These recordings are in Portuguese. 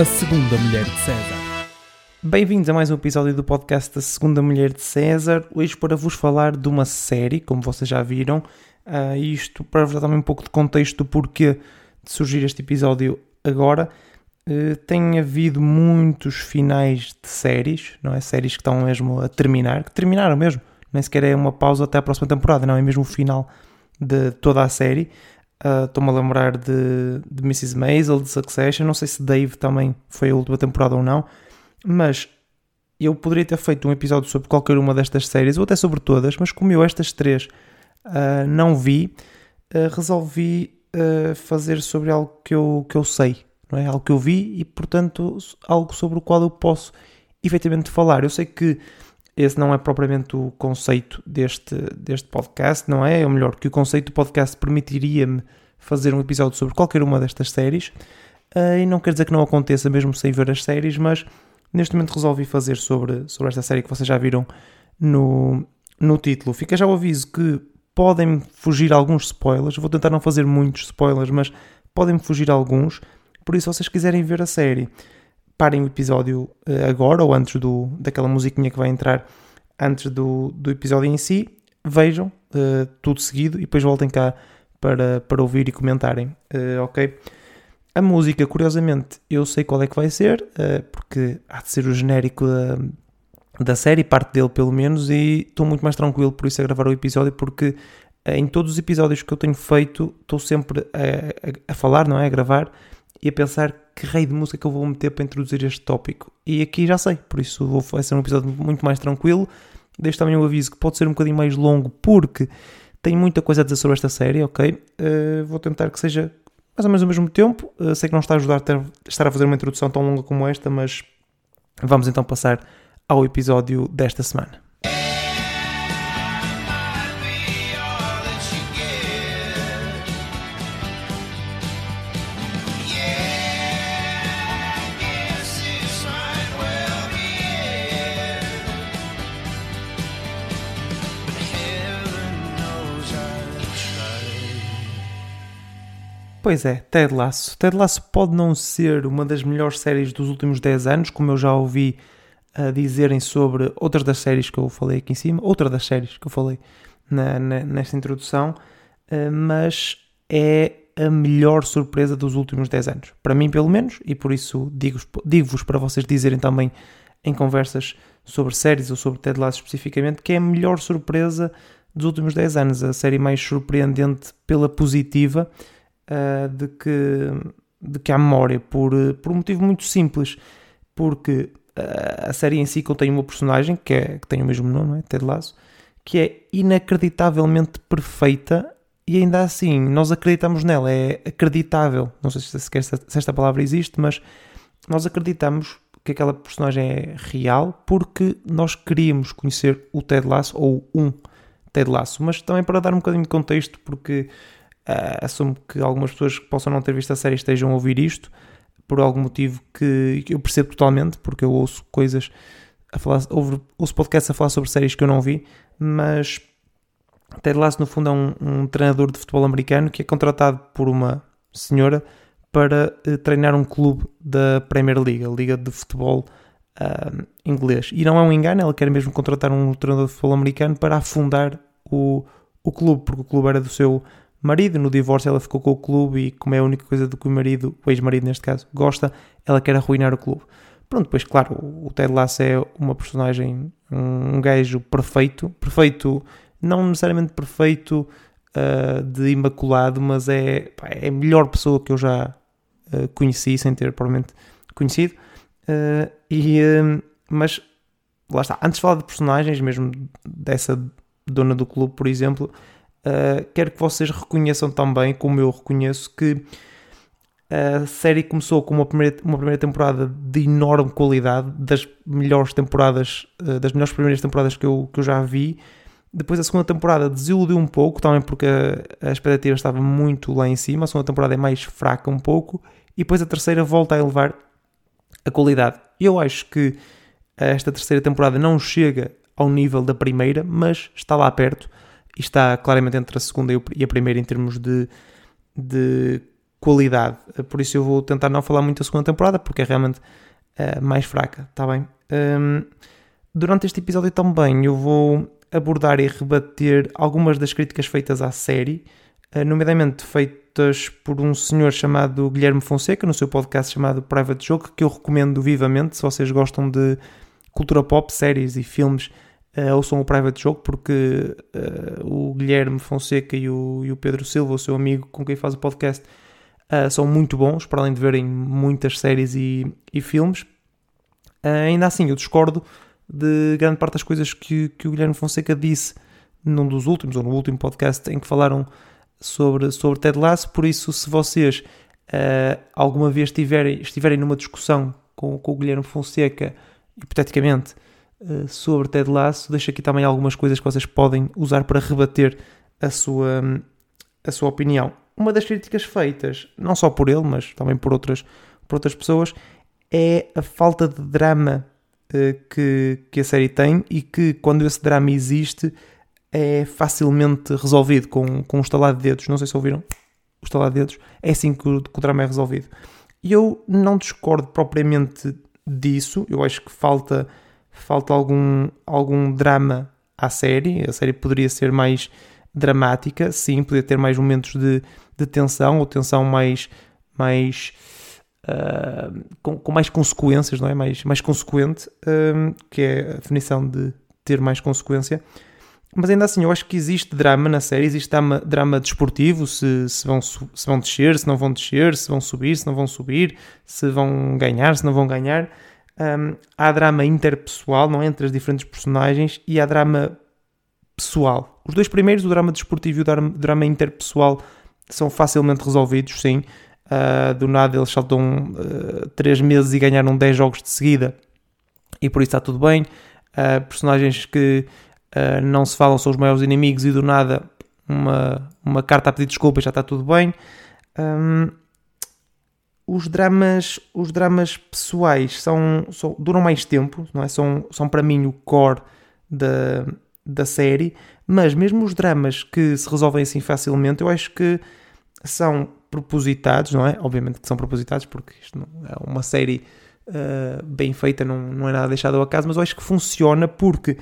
A Segunda Mulher de César. Bem-vindos a mais um episódio do podcast da Segunda Mulher de César. Hoje para vos falar de uma série, como vocês já viram, uh, isto para vos dar também um pouco de contexto do porquê de surgir este episódio agora. Uh, tem havido muitos finais de séries, não é? Séries que estão mesmo a terminar, que terminaram mesmo, nem sequer é uma pausa até a próxima temporada, não é mesmo o final de toda a série. Uh, Estou-me a lembrar de, de Mrs. Maisel, de Succession. Não sei se Dave também foi a última temporada ou não, mas eu poderia ter feito um episódio sobre qualquer uma destas séries, ou até sobre todas, mas como eu estas três uh, não vi, uh, resolvi fazer sobre algo que eu, que eu sei, não é? Algo que eu vi e, portanto, algo sobre o qual eu posso efetivamente falar. Eu sei que esse não é propriamente o conceito deste, deste podcast, não é? Ou melhor, que o conceito do podcast permitiria-me fazer um episódio sobre qualquer uma destas séries. Uh, e não quer dizer que não aconteça mesmo sem ver as séries, mas neste momento resolvi fazer sobre, sobre esta série que vocês já viram no, no título. Fica já o aviso que podem fugir alguns spoilers. Vou tentar não fazer muitos spoilers, mas podem fugir alguns. Por isso, se vocês quiserem ver a série parem o episódio uh, agora ou antes do, daquela musiquinha que vai entrar antes do, do episódio em si, vejam uh, tudo seguido e depois voltem cá para, para ouvir e comentarem, uh, ok? A música, curiosamente, eu sei qual é que vai ser, porque há de ser o genérico da, da série, parte dele pelo menos, e estou muito mais tranquilo por isso a gravar o episódio, porque em todos os episódios que eu tenho feito, estou sempre a, a, a falar, não é? A gravar e a pensar que rei de música que eu vou meter para introduzir este tópico. E aqui já sei, por isso vou, vai ser um episódio muito mais tranquilo. Deixo também o aviso que pode ser um bocadinho mais longo, porque tenho muita coisa a dizer sobre esta série, ok? Uh, vou tentar que seja mais ou menos ao mesmo tempo. Uh, sei que não está a ajudar a ter, estar a fazer uma introdução tão longa como esta, mas vamos então passar ao episódio desta semana. Pois é, Ted Lasso. Ted Lasso pode não ser uma das melhores séries dos últimos 10 anos, como eu já ouvi uh, dizerem sobre outras das séries que eu falei aqui em cima, outra das séries que eu falei na, na, nesta introdução, uh, mas é a melhor surpresa dos últimos 10 anos. Para mim, pelo menos, e por isso digo-vos digo para vocês dizerem também em conversas sobre séries ou sobre Ted Lasso especificamente, que é a melhor surpresa dos últimos 10 anos, a série mais surpreendente pela positiva uh, de, que, de que há memória, por, por um motivo muito simples, porque uh, a série em si contém uma personagem que, é, que tem o mesmo nome, é? Ted Lasso, que é inacreditavelmente perfeita e ainda assim nós acreditamos nela, é acreditável. Não sei se, se esta palavra existe, mas nós acreditamos que aquela personagem é real porque nós queríamos conhecer o Ted Lasso ou um Ted Lasso, mas também para dar um bocadinho de contexto, porque Uh, assumo que algumas pessoas que possam não ter visto a série estejam a ouvir isto por algum motivo que eu percebo totalmente, porque eu ouço coisas a falar, ouço podcasts a falar sobre séries que eu não vi, mas Ted Lasso no fundo é um, um treinador de futebol americano que é contratado por uma senhora para uh, treinar um clube da Premier League, a liga de futebol uh, inglês. E não é um engano, ela quer mesmo contratar um treinador de futebol americano para afundar o, o clube, porque o clube era do seu marido. No divórcio ela ficou com o clube e como é a única coisa do que o marido, o ex-marido neste caso, gosta, ela quer arruinar o clube. Pronto, depois claro, o Ted Lasso é uma personagem, um gajo perfeito, perfeito, não necessariamente perfeito uh, de imaculado, mas é, pá, é a melhor pessoa que eu já uh, conheci, sem ter provavelmente conhecido. Uh, e, mas lá está, antes de falar de personagens, mesmo dessa dona do clube, por exemplo, Uh, quero que vocês reconheçam também, como eu reconheço, que a série começou com uma primeira, uma primeira temporada de enorme qualidade, das melhores temporadas, uh, das melhores primeiras temporadas que eu, que eu já vi. Depois a segunda temporada desiludiu um pouco, também porque a, a expectativa estava muito lá em cima. A segunda temporada é mais fraca um pouco. E depois a terceira volta a elevar a qualidade. Eu acho que esta terceira temporada não chega ao nível da primeira, mas está lá perto e está claramente entre a segunda e a primeira em termos de, de qualidade. Por isso eu vou tentar não falar muito da segunda temporada, porque é realmente uh, mais fraca, está bem? Um, durante este episódio também eu vou abordar e rebater algumas das críticas feitas à série, uh, nomeadamente feitas por um senhor chamado Guilherme Fonseca, no seu podcast chamado Private Joke, que eu recomendo vivamente, se vocês gostam de cultura pop, séries e filmes, uh, ouçam o Private Joke, porque uh, o Guilherme Fonseca e o, e o Pedro Silva, o seu amigo com quem faz o podcast, uh, são muito bons, para além de verem muitas séries e, e filmes. Ainda assim, eu discordo de grande parte das coisas que, que o Guilherme Fonseca disse num dos últimos, ou no último podcast, em que falaram sobre, sobre Ted Lasso. Por isso, se vocês alguma vez estiverem, estiverem numa discussão com, com o Guilherme Fonseca, hipoteticamente, sobre Ted Lasso, deixo aqui também algumas coisas que vocês podem usar para rebater a sua, a sua opinião uma das críticas feitas, não só por ele, mas também por outras, por outras pessoas, é a falta de drama uh, que, que a série tem e que, quando esse drama existe, é facilmente resolvido com, com um estalar de dedos. Não sei se ouviram o estalar de dedos. É assim que o, que o drama é resolvido. E eu não discordo propriamente disso. Eu acho que falta, falta algum, algum drama à série. A série poderia ser mais dramática, sim, poderia ter mais momentos de, de tensão, ou tensão mais, mais uh, com, com, mais consequências, não é? Mais, mais consequente, uh, que é a definição de ter mais consequência. Mas ainda assim, eu acho que existe drama na série, existe drama, drama desportivo, se, se, vão, se vão descer, se não vão descer, se vão subir, se não vão subir, se vão ganhar, se não vão ganhar. Um, há drama interpessoal, não é? Entre as diferentes personagens, e há drama pessoal. Os dois primeiros, o drama desportivo e o drama interpessoal, são facilmente resolvidos, sim. Uh, do nada eles saltam uh, 3 meses e ganharam 10 jogos de seguida e por isso está tudo bem. Uh, personagens que não se falam são os maiores inimigos e do nada uma, uma carta a pedir desculpas já está tudo bem. Um, os dramas, os dramas pessoais são, são, duram mais tempo, não é? São, são para mim o core da, da série, mas mesmo os dramas que se resolvem assim facilmente, eu acho que são propositados, não é? Obviamente que são propositados, porque isto é uma série uh, bem feita, não, não é nada deixado ao acaso, mas eu acho que funciona porque,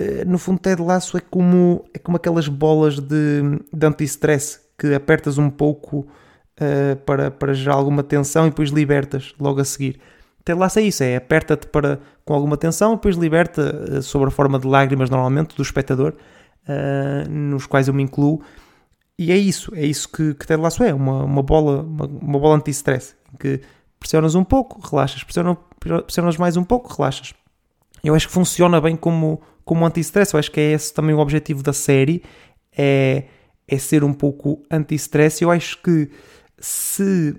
uh, no fundo, Ted Laço é como, é como aquelas bolas de, de anti-stress que apertas um pouco uh, para, para gerar alguma tensão e depois libertas logo a seguir. Ted Laço é isso, é aperta-te para, com alguma tensão e depois liberta sob a forma de lágrimas, normalmente, do espectador, nos quais eu me incluo, e é isso, é isso que, que Ted Lasso é, uma, uma bola, uma, uma bola anti-stress, que pressionas um pouco, relaxas, pressionas, pressionas mais um pouco, relaxas. Eu acho que funciona bem como, como anti-stress, eu acho que é esse também o objetivo da série, é, é ser um pouco anti-stress. Eu acho que se,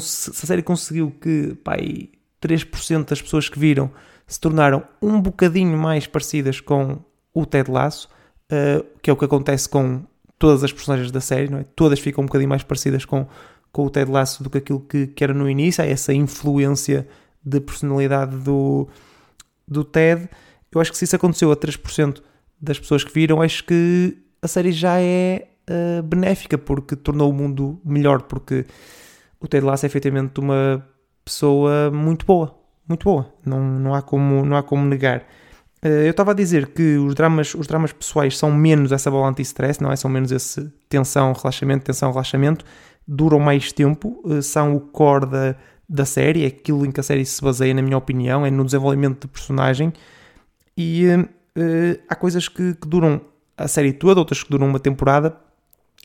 se a série conseguiu que pai, 3% das pessoas que viram se tornaram um bocadinho mais parecidas com o Ted Lasso, uh, que é o que acontece com todas as personagens da série, não é? Todas ficam um bocadinho mais parecidas com, com o Ted Lasso do que aquilo que, que era no início. Há essa influência de personalidade do, do Ted. Eu acho que se isso aconteceu a 3% das pessoas que viram, acho que a série já é uh, benéfica porque tornou o mundo melhor. Porque o Ted Lasso é efetivamente uma pessoa muito boa. Muito boa. Não, não, há, como, não há como negar. Eh, eu estava a dizer que os dramas, os dramas pessoais são menos essa bola anti-stress, não é? São menos esse tensão, relaxamento, tensão, relaxamento, duram mais tempo, eh, são o core da, da série, é aquilo em que a série se baseia, na minha opinião, é no desenvolvimento de personagem. E uh, há coisas que, que, duram a série toda, outras que duram uma temporada,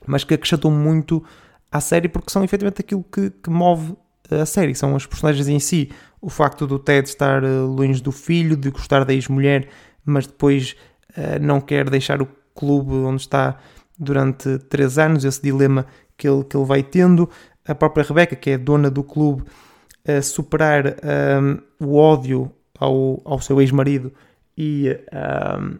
mas que acrescentam muito à série porque são efetivamente aquilo que, que move a série, são as personagens em si o facto do Ted estar eh, longe do filho, de gostar da ex-mulher, mas depois uh, não quer deixar o clube onde está durante três anos, esse dilema que ele, que ele vai tendo. A própria Rebecca, que é dona do clube, uh, superar um, ehm, o ódio ao, ao seu ex-marido e um,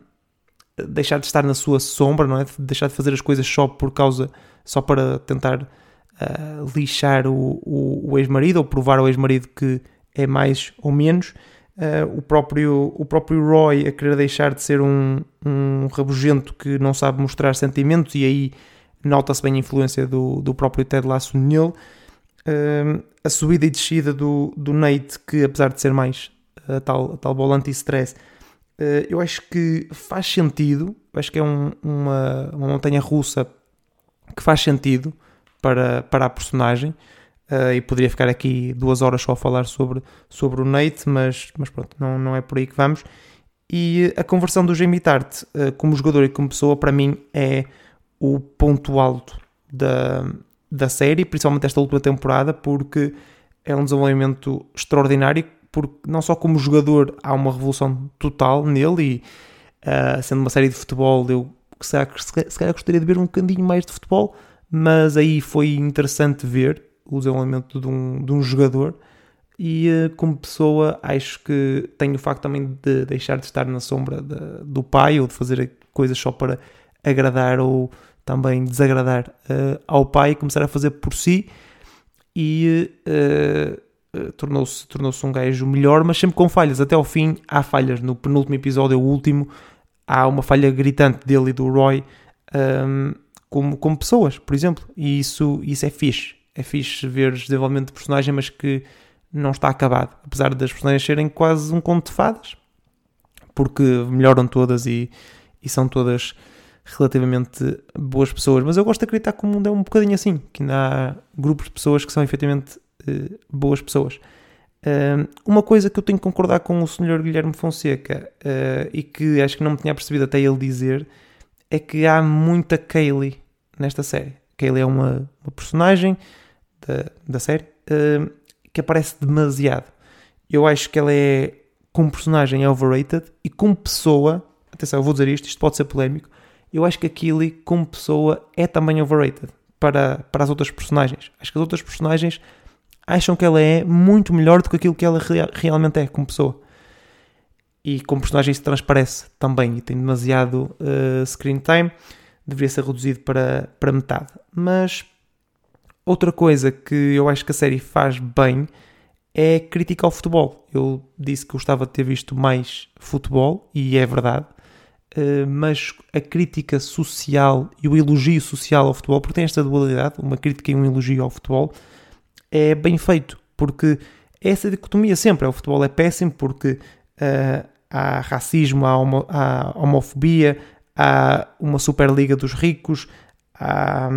deixar de estar na sua sombra, não é? Deixar de fazer as coisas só por causa, só para tentar uh, lixar o, o, o ex-marido ou provar ao ex-marido que é mais ou menos. Uh, o, próprio, o próprio Roy a querer deixar de ser um, um rabugento que não sabe mostrar sentimentos e aí nota-se bem a influência do, do próprio Ted Lasso nele. Uh, a subida e descida do, do Nate, que apesar de ser mais a tal, a tal bola anti-stress, eu acho que faz sentido. Acho que é um, uma, uma montanha russa que faz sentido para, para a personagem. Uh, e poderia ficar aqui duas horas só a falar sobre, sobre o Nate, mas, mas pronto, não, não é por aí que vamos. E a conversão do Jamie Tart uh, como jogador e como pessoa, para mim, é o ponto alto da, da série, principalmente esta última temporada, porque é um desenvolvimento extraordinário, porque não só como jogador há uma revolução total nele, e uh, sendo uma série de futebol, eu se calhar, se calhar gostaria de ver um bocadinho mais de futebol, mas aí foi interessante ver o desenvolvimento de um, de um jogador e uh, como pessoa acho que tem o facto também de deixar de estar na sombra de, do pai ou de fazer coisas só para agradar ou também desagradar uh, ao pai e começar a fazer por si e uh, tornou-se tornou um gajo melhor, mas sempre com falhas. Até ao fim há falhas. No penúltimo episódio, o último, há uma falha gritante dele e do Roy um, ehm, como, como pessoas, por exemplo. E isso, isso é fixe. É fixe ver desenvolvimento de personagem, mas que não está acabado. Apesar das personagens serem quase um conto de fadas, porque melhoram todas e, e são todas relativamente boas pessoas, mas eu gosto de acreditar que o mundo é um bocadinho assim, que ainda há grupos de pessoas que são efetivamente uh, boas pessoas. Uh, uma coisa que eu tenho que concordar com o Sr. Guilherme Fonseca uh, e que acho que não me tinha percebido até ele dizer é que há muita Kaylee nesta série. Kaylee é uma, uma personagem da, da série que aparece demasiado. Eu acho que ela é, como personagem, overrated e como pessoa, atenção, eu vou dizer isto, isto pode ser polémico, eu acho que a Killy, como pessoa, é também overrated para, para as outras personagens. Acho que as outras personagens acham que ela é muito melhor do que aquilo que ela rea realmente é como pessoa. E como personagem isso transparece também e tem demasiado uh, screen time, deveria ser reduzido para, para metade. Mas outra coisa que eu acho que a série faz bem é crítica ao futebol. Eu disse que gostava de ter visto mais futebol, e é verdade. Eh, mas a crítica social e o elogio social ao futebol, porque tem esta dualidade, uma crítica e um elogio ao futebol, é bem feito, porque essa dicotomia sempre, é, o futebol é péssimo porque uh, há racismo, há, homo, há, homofobia, há uma superliga dos ricos, há,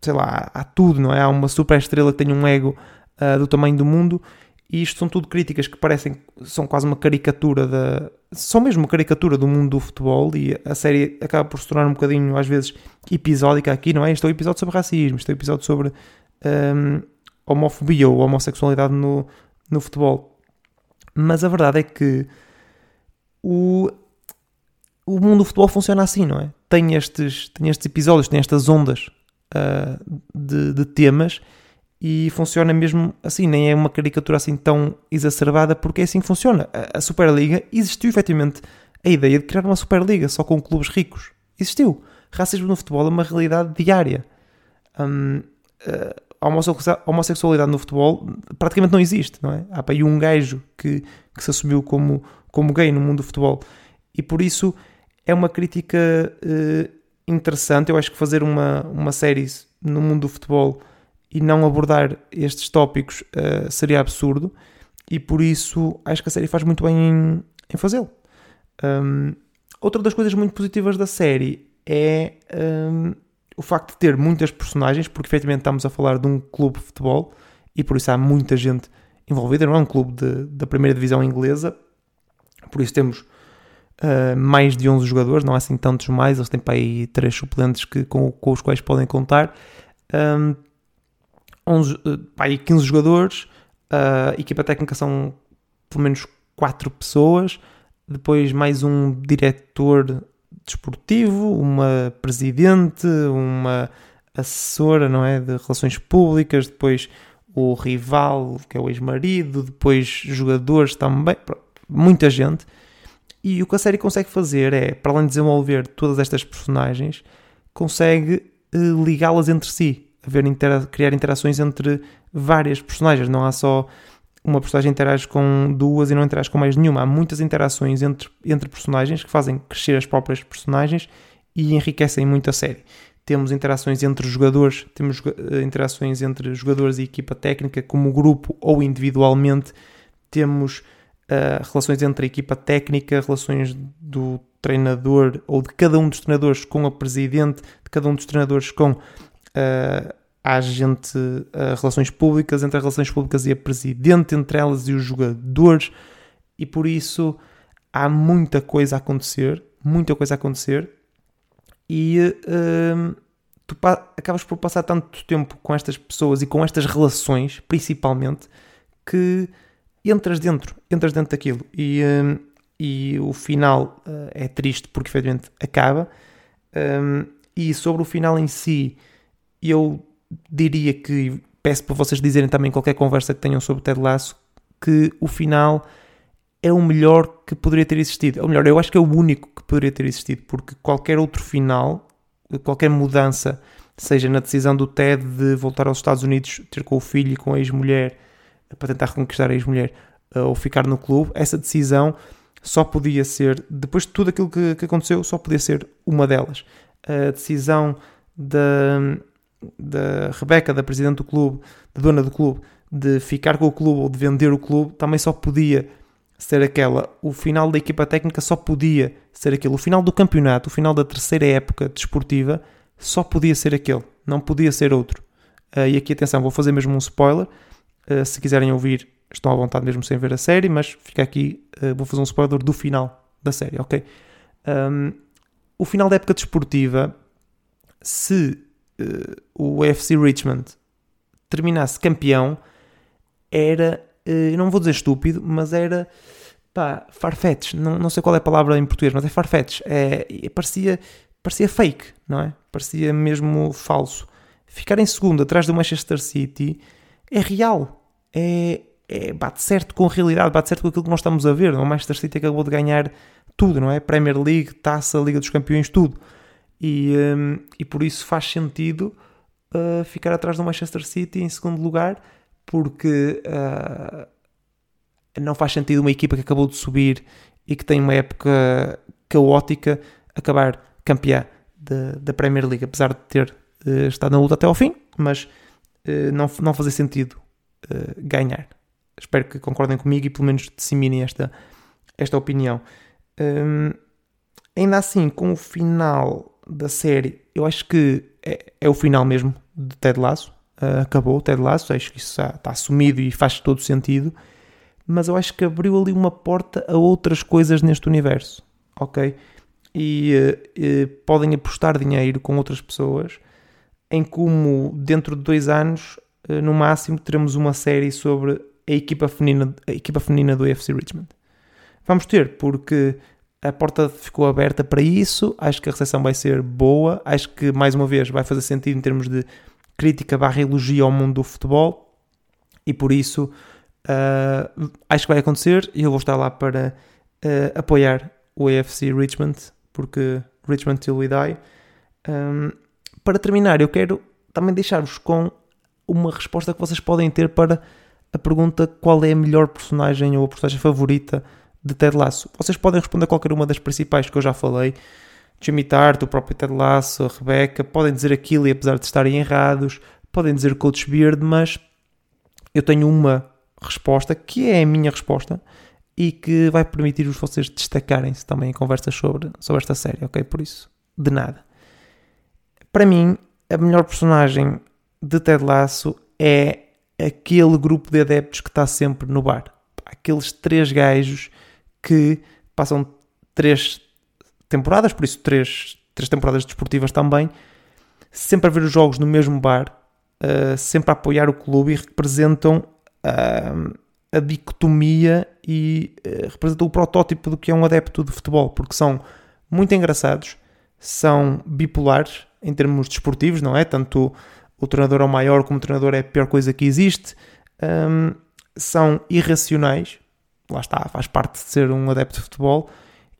sei lá, há tudo, não é? Há uma super estrela que tem um ego uh, do tamanho do mundo e isto são tudo críticas que parecem, são quase uma caricatura da. São mesmo uma caricatura do mundo do futebol e a série acaba por se tornar um bocadinho, às vezes, episódica aqui, não é? Isto é um episódio sobre racismo, isto é um episódio sobre um, homofobia ou homossexualidade no, no futebol. Mas a verdade é que o, o mundo do futebol funciona assim, não é? Tem estes, tem estes episódios, tem estas ondas uh, de, de temas e funciona mesmo assim, nem é uma caricatura assim tão exacerbada, porque é assim que funciona. A, Superliga existiu efetivamente a ideia de criar uma Superliga só com clubes ricos. Existiu. Racismo no futebol é uma realidade diária. Hum, a homossexualidade no futebol praticamente não existe, não é? Há para aí um gajo que, que se assumiu como, como gay no mundo do futebol. E por isso é uma crítica uh, interessante. Eu acho que fazer uma, uma série no mundo do futebol e não abordar estes tópicos uh, seria absurdo e por isso acho que a série faz muito bem em, em fazê-lo. Um, outra das coisas muito positivas da série é um, o facto de ter muitas personagens, porque efetivamente estamos a falar de um clube de futebol e por isso há muita gente envolvida, não é um clube de, da primeira divisão inglesa, por isso temos uh, mais de 11 jogadores, não há assim tantos mais, eles têm para aí 3 suplentes que, com, com os quais podem contar. Um, 11, eh, pá, 15 jogadores, a equipa técnica são pelo menos 4 pessoas, depois mais um diretor desportivo, uma presidente, uma assessora, não é, de relações públicas, depois o rival, que é o ex-marido, depois jogadores também, muita gente. E o que a série consegue fazer é, para além de desenvolver todas estas personagens, consegue eh, ligá-las entre si haver intera criar interações entre várias personagens, não há só uma personagem interage com duas e não interage com mais nenhuma. Há muitas interações entre, entre personagens que fazem crescer as próprias personagens e enriquecem muito a série. temos interações entre jogadores, temos uh, interações entre jogadores e equipa técnica, como grupo ou individualmente, temos uh, relações entre a equipa técnica, relações do treinador ou de cada um dos treinadores com a presidente, de cada um dos treinadores com uh, a agente, uh, relações públicas, entre as relações públicas e a presidente, entre elas e os jogadores, e por isso há muita coisa a acontecer, muita coisa a acontecer, e uh, tu acabas por passar tanto tempo com estas pessoas e com estas relações, principalmente, que entras dentro, entras dentro daquilo. E, um, e o final uh, é triste porque efetivamente acaba. Um, e sobre o final em si, eu diria que peço para vocês dizerem também qualquer conversa que tenham sobre Ted Lasso que o final é o melhor que poderia ter existido. Ou melhor, eu acho que é o único que poderia ter existido, porque qualquer outro final, qualquer mudança, seja na decisão do Ted de voltar aos Estados Unidos, ter com o filho e com a ex-mulher, para tentar reconquistar a ex-mulher, eh, ou ficar no clube, essa decisão só podia ser, depois de tudo aquilo que, que aconteceu, só podia ser uma delas. A decisão da, da Rebeca, da presidente do clube, da dona do clube, de ficar com o clube ou de vender o clube, também só podia ser aquela. O final da equipa técnica só podia ser aquele. O final do campeonato, o final da terceira época desportiva, só podia ser aquele. Não podia ser outro. Uh, e aqui, atenção, vou fazer mesmo um spoiler. Uh, se quiserem ouvir, estão à vontade mesmo sem ver a série, mas fica aqui, uh, vou fazer um spoiler do final da série, ok? O final da época desportiva, se uh, o UFC Richmond terminasse campeão, era, uh, não vou dizer estúpido, mas era, pá, farfetch, não, não sei qual é a palavra em português, mas é farfetch, é, parecia, parecia fake, não é? Parecia mesmo falso. Ficar em segundo atrás do Manchester City é real, é, é, bate certo com a realidade, bate certo com aquilo que nós estamos a ver. O Manchester City acabou de ganhar tudo, não é? Premier League, Taça, Liga dos Campeões, tudo. E, um, e por isso faz sentido uh, ficar atrás do Manchester City em segundo lugar, porque uh, não faz sentido uma equipa que acabou de subir e que tem uma época caótica acabar campeã da Premier League, apesar de ter uh, estado na luta até ao fim, mas não, não fazer sentido ganhar espero que concordem comigo e pelo menos disseminem esta, esta opinião. Um, ainda assim, com o final da série, eu acho que é, é o final mesmo de Ted Lasso. Uh, acabou o Ted Lasso, acho que isso está, assumido e faz todo sentido. Mas eu acho que abriu ali uma porta a outras coisas neste universo, ok? E uh, uh, podem apostar dinheiro com outras pessoas em como dentro de dois anos, no máximo, teremos uma série sobre a equipa feminina, a equipa feminina do UFC Richmond. Vamos ter, porque a porta ficou aberta para isso, acho que a recepção vai ser boa, acho que mais uma vez vai fazer sentido em termos de crítica barra elogio ao mundo do futebol. E por isso uh, acho que vai acontecer. E eu vou estar lá para uh, apoiar o UFC Richmond, porque Richmond till we die. Um, para terminar, eu quero também deixar-vos com uma resposta que vocês podem ter para a pergunta qual é a melhor personagem ou a personagem favorita de Ted Lasso. Vocês podem responder qualquer uma das principais que eu já falei. Jimmy Tart, o próprio Ted Lasso, a Rebecca, podem dizer aquilo e apesar de estarem errados, podem dizer Coach Beard, mas eu tenho uma resposta que é a minha resposta e que vai permitir-vos vocês destacarem-se também em conversas sobre, sobre esta série, ok? Por isso, de nada. Para mim, a melhor personagem de Ted Lasso é aquele grupo de adeptos que está sempre no bar. Aqueles três gajos que passam três temporadas, por isso três, três temporadas desportivas também, sempre a ver os jogos no mesmo bar, uh, sempre a apoiar o clube e representam uh, a dicotomia e uh, representam o protótipo do que é um adepto de futebol, porque são muito engraçados, são bipolares em termos desportivos, não é? Tanto o treinador é o maior, como o treinador é a pior coisa que existe, um, são irracionais, lá está, faz parte de ser um adepto de futebol,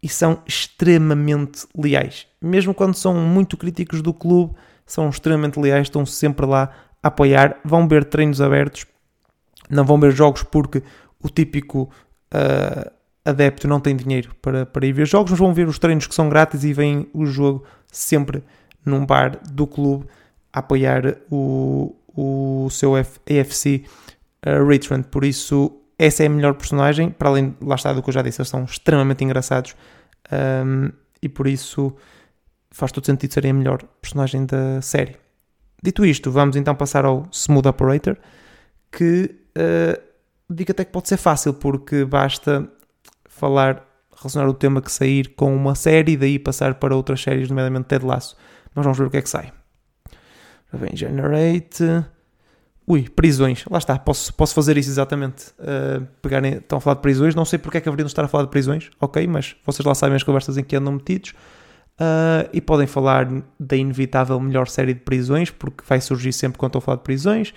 e são extremamente leais. Mesmo quando são muito críticos do clube, são extremamente leais, estão sempre lá a apoiar, vão ver treinos abertos, não vão ver jogos porque o típico uh, adepto não tem dinheiro para, para ir ver jogos, mas vão ver os treinos que são grátis e vêm o jogo sempre num bar do clube a apoiar o, o seu F, AFC uh, Richmond. Por isso, essa é a melhor personagem. Para além, lá está do que eu já disse, eles são extremamente engraçados um, e por isso faz todo sentido serem a melhor personagem da série. Dito isto, vamos então passar ao Smooth Operator, que uh, digo até que pode ser fácil, porque basta falar, relacionar o tema que sair com uma série e daí passar para outras séries, nomeadamente Ted Lasso. Mas vamos ver o que é que sai. Vem Generate. Ui, prisões. Lá está, posso, posso fazer isso exatamente. Uh, pegarem, estão a falar de prisões. Não sei porque é que haveriam de estar a falar de prisões, ok, mas vocês lá sabem as conversas em que andam metidos. Uh, e podem falar da inevitável melhor série de prisões, porque vai surgir sempre quando estou a falar de prisões.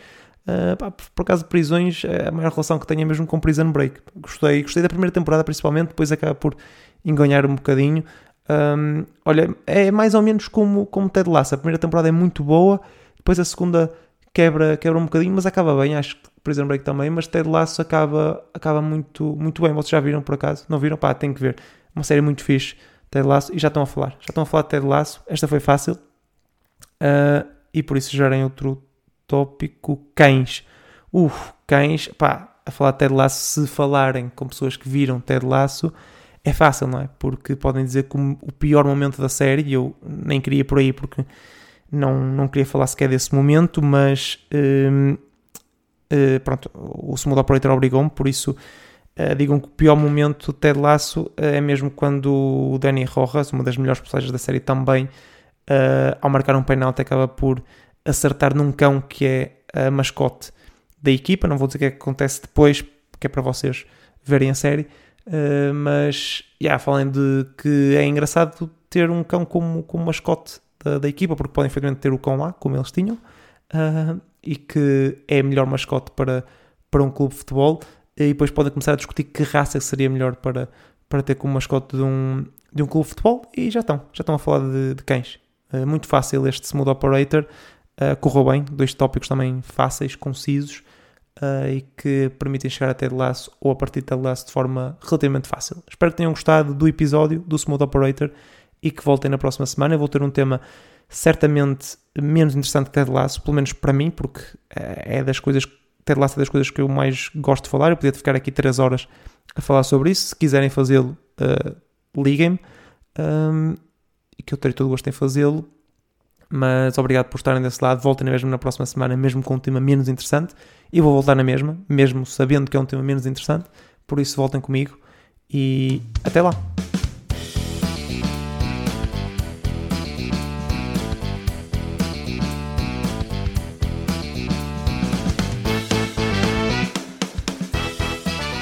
Uh, pá, por acaso de prisões, é a maior relação que tenho é mesmo com Prison Break. Gostei, gostei da primeira temporada, principalmente, depois acaba por enganhar um bocadinho. Um, olha, é mais ou menos como, como Ted Lasso. A primeira temporada é muito boa, depois a segunda quebra, quebra um bocadinho, mas acaba bem. Acho que Prison Break também, mas Ted Lasso acaba, acaba muito, muito bem. Vocês já viram por acaso? Não viram? Pá, tem que ver. Uma série muito fixe. Ted Lasso, e já estão a falar, já estão a falar de Ted Lasso, esta foi fácil, uh, e por isso gerem outro tópico, cães. Uf, cães, pá, a falar de Ted Lasso, se falarem com pessoas que viram Ted Lasso, é fácil, não é? Porque podem dizer que o pior momento da série, e eu nem queria por aí porque não, não queria falar sequer desse momento, mas uh, uh, pronto, o Smooth Operator obrigou-me, por isso Uh, digam que o pior momento de Ted Lasso uh, é mesmo quando o Danny Rojas, uma das melhores personagens da série também, ao marcar um penalti acaba por acertar num cão que é a mascote da equipa. Não vou dizer o que é que acontece depois, porque é para vocês verem a série. mas, yeah, falem de que é engraçado ter um cão como, como mascote da, da equipa, porque podem efetivamente ter o cão lá, como eles tinham, e que é a melhor mascote para, para um clube de futebol e depois podem começar a discutir que raça seria melhor para, para ter como mascote de um, de um clube de futebol e já estão, já estão a falar de, de cães. Uh, muito fácil este Smooth Operator, uh, correu bem, dois tópicos também fáceis, concisos uh, e que permitem chegar até de laço ou a partir de laço de forma relativamente fácil. Espero que tenham gostado do episódio do Smooth Operator e que voltem na próxima semana. Eu vou ter um tema certamente menos interessante que Ted Lasso, pelo menos para mim, porque é das coisas Ted Lasso é das coisas que eu mais gosto de falar. Eu podia ficar aqui 3 horas a falar sobre isso. Se quiserem fazê-lo, uh, liguem-me. Um, e que eu terei todo o gosto em fazê-lo. Mas obrigado por estarem desse lado. Voltem mesmo na próxima semana, mesmo com um tema menos interessante. E vou voltar na mesma, mesmo sabendo que é um tema menos interessante. Por isso, voltem comigo. E até lá!